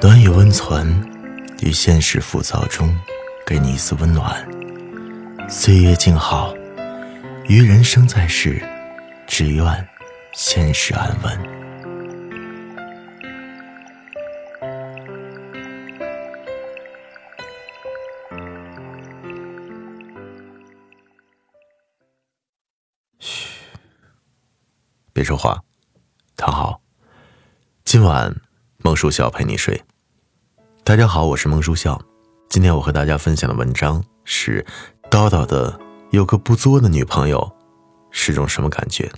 短语温存，于现实浮躁中，给你一丝温暖。岁月静好，于人生在世，只愿现实安稳。嘘，别说话，躺好。今晚。孟叔要陪你睡。大家好，我是孟书笑。今天我和大家分享的文章是《叨叨的有个不作的女朋友是种什么感觉》。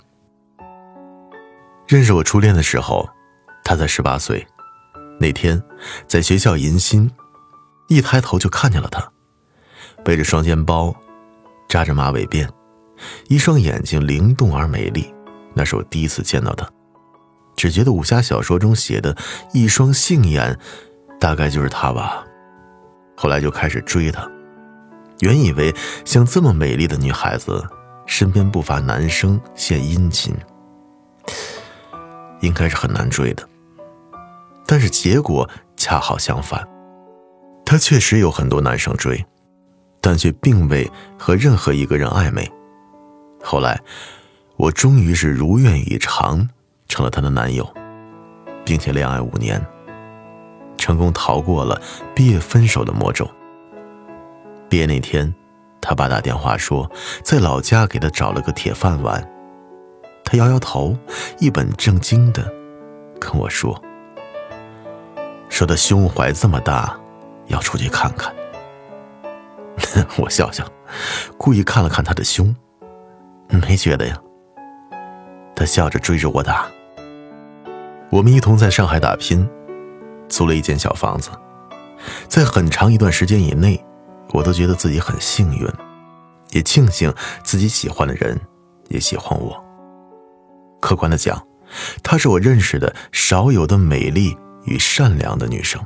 认识我初恋的时候，他才十八岁。那天在学校迎新，一抬头就看见了他，背着双肩包，扎着马尾辫，一双眼睛灵动而美丽。那是我第一次见到他。只觉得武侠小说中写的一双杏眼，大概就是她吧。后来就开始追她，原以为像这么美丽的女孩子，身边不乏男生献殷勤，应该是很难追的。但是结果恰好相反，她确实有很多男生追，但却并未和任何一个人暧昧。后来，我终于是如愿以偿。成了她的男友，并且恋爱五年，成功逃过了毕业分手的魔咒。毕业那天，他爸打电话说在老家给他找了个铁饭碗，他摇摇头，一本正经的跟我说：“说他胸怀这么大，要出去看看。”我笑笑，故意看了看他的胸，没觉得呀。他笑着追着我打。我们一同在上海打拼，租了一间小房子，在很长一段时间以内，我都觉得自己很幸运，也庆幸自己喜欢的人也喜欢我。客观的讲，她是我认识的少有的美丽与善良的女生。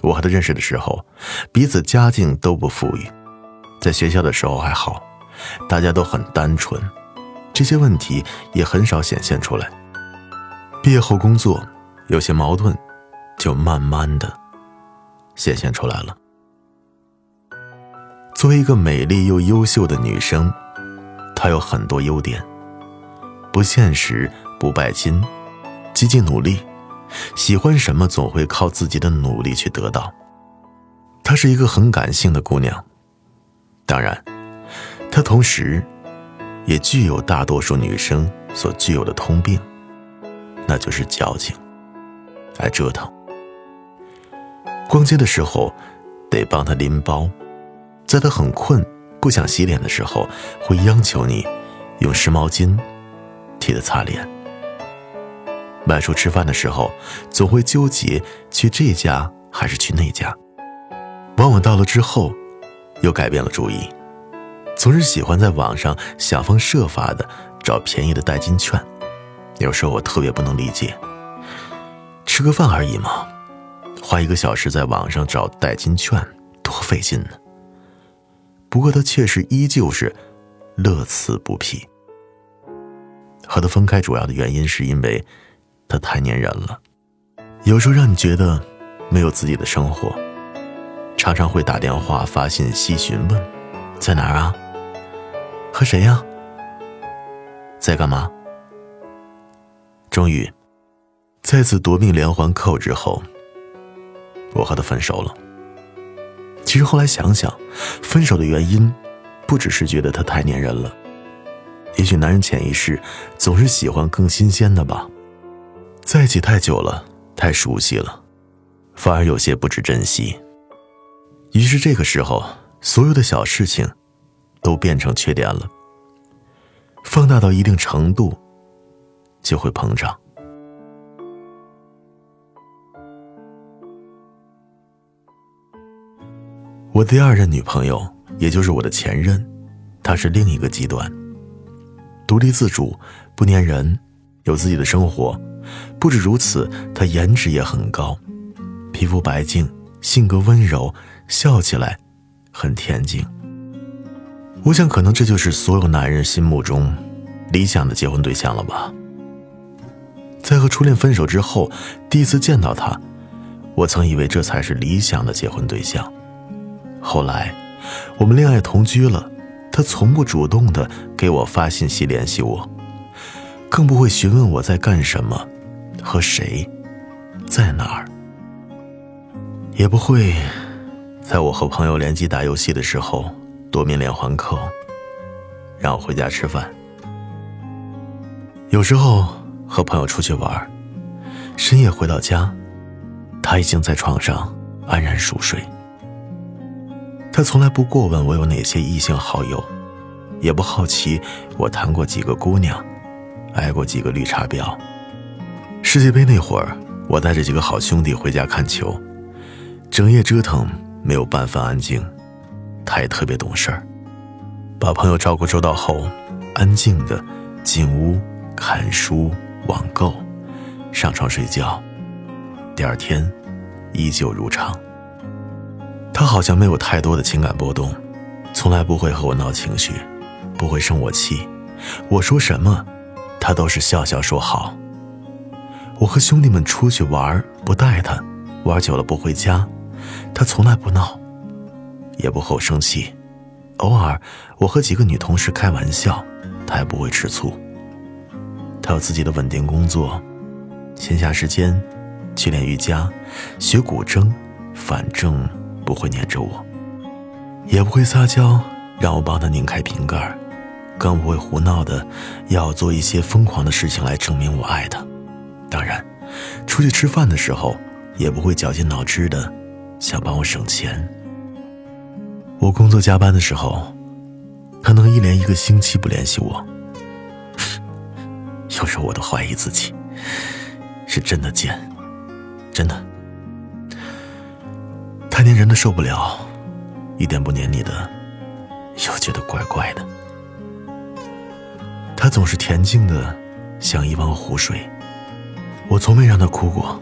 我和她认识的时候，彼此家境都不富裕，在学校的时候还好，大家都很单纯，这些问题也很少显现出来。毕业后工作，有些矛盾，就慢慢的显现出来了。作为一个美丽又优秀的女生，她有很多优点：不现实、不拜金、积极努力，喜欢什么总会靠自己的努力去得到。她是一个很感性的姑娘，当然，她同时也具有大多数女生所具有的通病。那就是矫情，爱折腾。逛街的时候，得帮他拎包；在他很困、不想洗脸的时候，会央求你用湿毛巾替他擦脸。外出吃饭的时候，总会纠结去这家还是去那家。往往到了之后，又改变了主意，总是喜欢在网上想方设法的找便宜的代金券。有时候我特别不能理解，吃个饭而已嘛，花一个小时在网上找代金券，多费劲呢。不过他确实依旧是乐此不疲。和他分开主要的原因是因为他太粘人了，有时候让你觉得没有自己的生活，常常会打电话发信息询问，在哪儿啊？和谁呀？在干嘛？终于，再次夺命连环扣之后，我和他分手了。其实后来想想，分手的原因不只是觉得他太粘人了，也许男人潜意识总是喜欢更新鲜的吧。在一起太久了，太熟悉了，反而有些不知珍惜。于是这个时候，所有的小事情都变成缺点了，放大到一定程度。就会膨胀。我第二任女朋友，也就是我的前任，她是另一个极端。独立自主，不粘人，有自己的生活。不止如此，她颜值也很高，皮肤白净，性格温柔，笑起来很恬静。我想，可能这就是所有男人心目中理想的结婚对象了吧。在和初恋分手之后，第一次见到他，我曾以为这才是理想的结婚对象。后来，我们恋爱同居了，他从不主动的给我发信息联系我，更不会询问我在干什么，和谁，在哪儿，也不会在我和朋友联机打游戏的时候夺命连环扣，让我回家吃饭。有时候和朋友出去玩，深夜回到家，他已经在床上安然熟睡。他从来不过问我有哪些异性好友，也不好奇我谈过几个姑娘，挨过几个绿茶婊。世界杯那会儿，我带着几个好兄弟回家看球，整夜折腾，没有半分安静。他也特别懂事儿，把朋友照顾周到后，安静的进屋。看书、网购、上床睡觉，第二天依旧如常。他好像没有太多的情感波动，从来不会和我闹情绪，不会生我气。我说什么，他都是笑笑说好。我和兄弟们出去玩，不带他，玩久了不回家，他从来不闹，也不和我生气。偶尔我和几个女同事开玩笑，他也不会吃醋。他有自己的稳定工作，闲暇时间去练瑜伽、学古筝，反正不会黏着我，也不会撒娇让我帮他拧开瓶盖，更不会胡闹的要做一些疯狂的事情来证明我爱他。当然，出去吃饭的时候也不会绞尽脑汁的想帮我省钱。我工作加班的时候，他能一连一个星期不联系我。有时候我都怀疑自己，是真的贱，真的。太黏人的受不了，一点不黏你的，又觉得怪怪的。他总是恬静的，像一汪湖水，我从没让他哭过，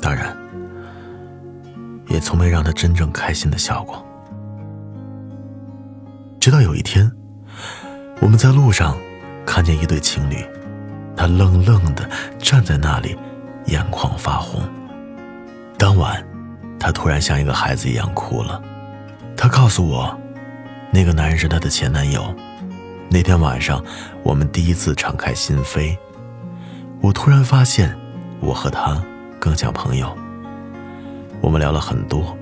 当然，也从没让他真正开心的笑过。直到有一天，我们在路上。看见一对情侣，他愣愣的站在那里，眼眶发红。当晚，他突然像一个孩子一样哭了。他告诉我，那个男人是他的前男友。那天晚上，我们第一次敞开心扉。我突然发现，我和他更像朋友。我们聊了很多。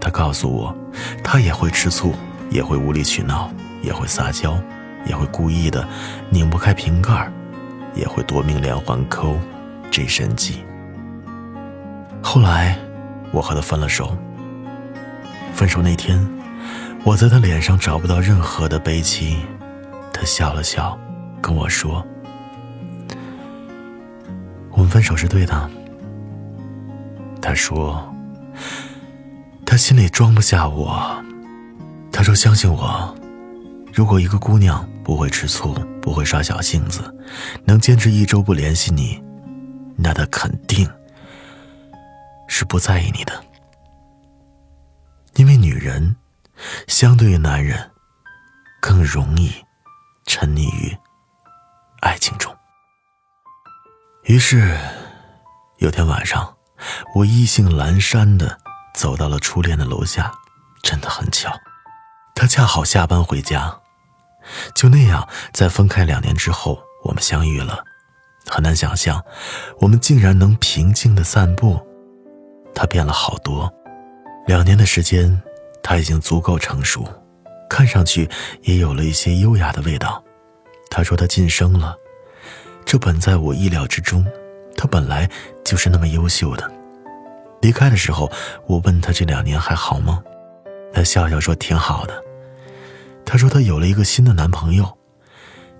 他告诉我，他也会吃醋，也会无理取闹，也会撒娇。也会故意的拧不开瓶盖，也会夺命连环扣，这神技。后来，我和他分了手。分手那天，我在他脸上找不到任何的悲戚，他笑了笑，跟我说：“我们分手是对的。”他说：“他心里装不下我。”他说：“相信我。”如果一个姑娘不会吃醋，不会耍小性子，能坚持一周不联系你，那她肯定是不在意你的。因为女人相对于男人更容易沉溺于爱情中。于是，有天晚上，我意兴阑珊的走到了初恋的楼下，真的很巧，他恰好下班回家。就那样，在分开两年之后，我们相遇了。很难想象，我们竟然能平静的散步。他变了好多，两年的时间，他已经足够成熟，看上去也有了一些优雅的味道。他说他晋升了，这本在我意料之中。他本来就是那么优秀的。离开的时候，我问他这两年还好吗？他笑笑说挺好的。他说他有了一个新的男朋友。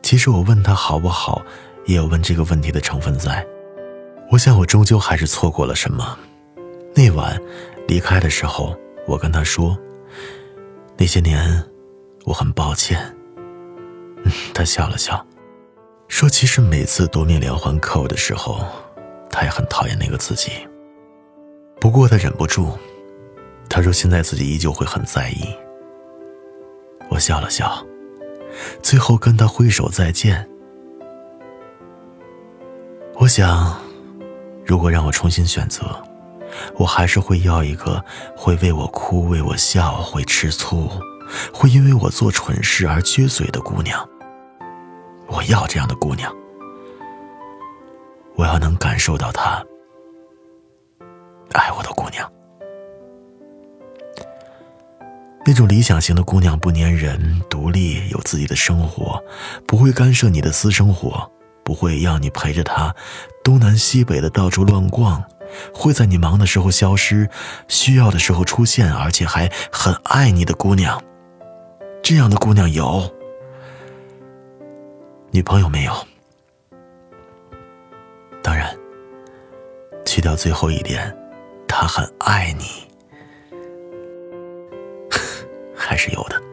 其实我问他好不好，也有问这个问题的成分在。我想我终究还是错过了什么。那晚离开的时候，我跟他说：“那些年，我很抱歉。”他笑了笑，说：“其实每次夺命连环扣的时候，他也很讨厌那个自己。不过他忍不住，他说现在自己依旧会很在意。”我笑了笑，最后跟他挥手再见。我想，如果让我重新选择，我还是会要一个会为我哭、为我笑、会吃醋、会因为我做蠢事而撅嘴的姑娘。我要这样的姑娘，我要能感受到她爱我的姑娘。那种理想型的姑娘不粘人，独立，有自己的生活，不会干涉你的私生活，不会要你陪着她东南西北的到处乱逛，会在你忙的时候消失，需要的时候出现，而且还很爱你的姑娘。这样的姑娘有，女朋友没有？当然，去掉最后一点，她很爱你。还是有的。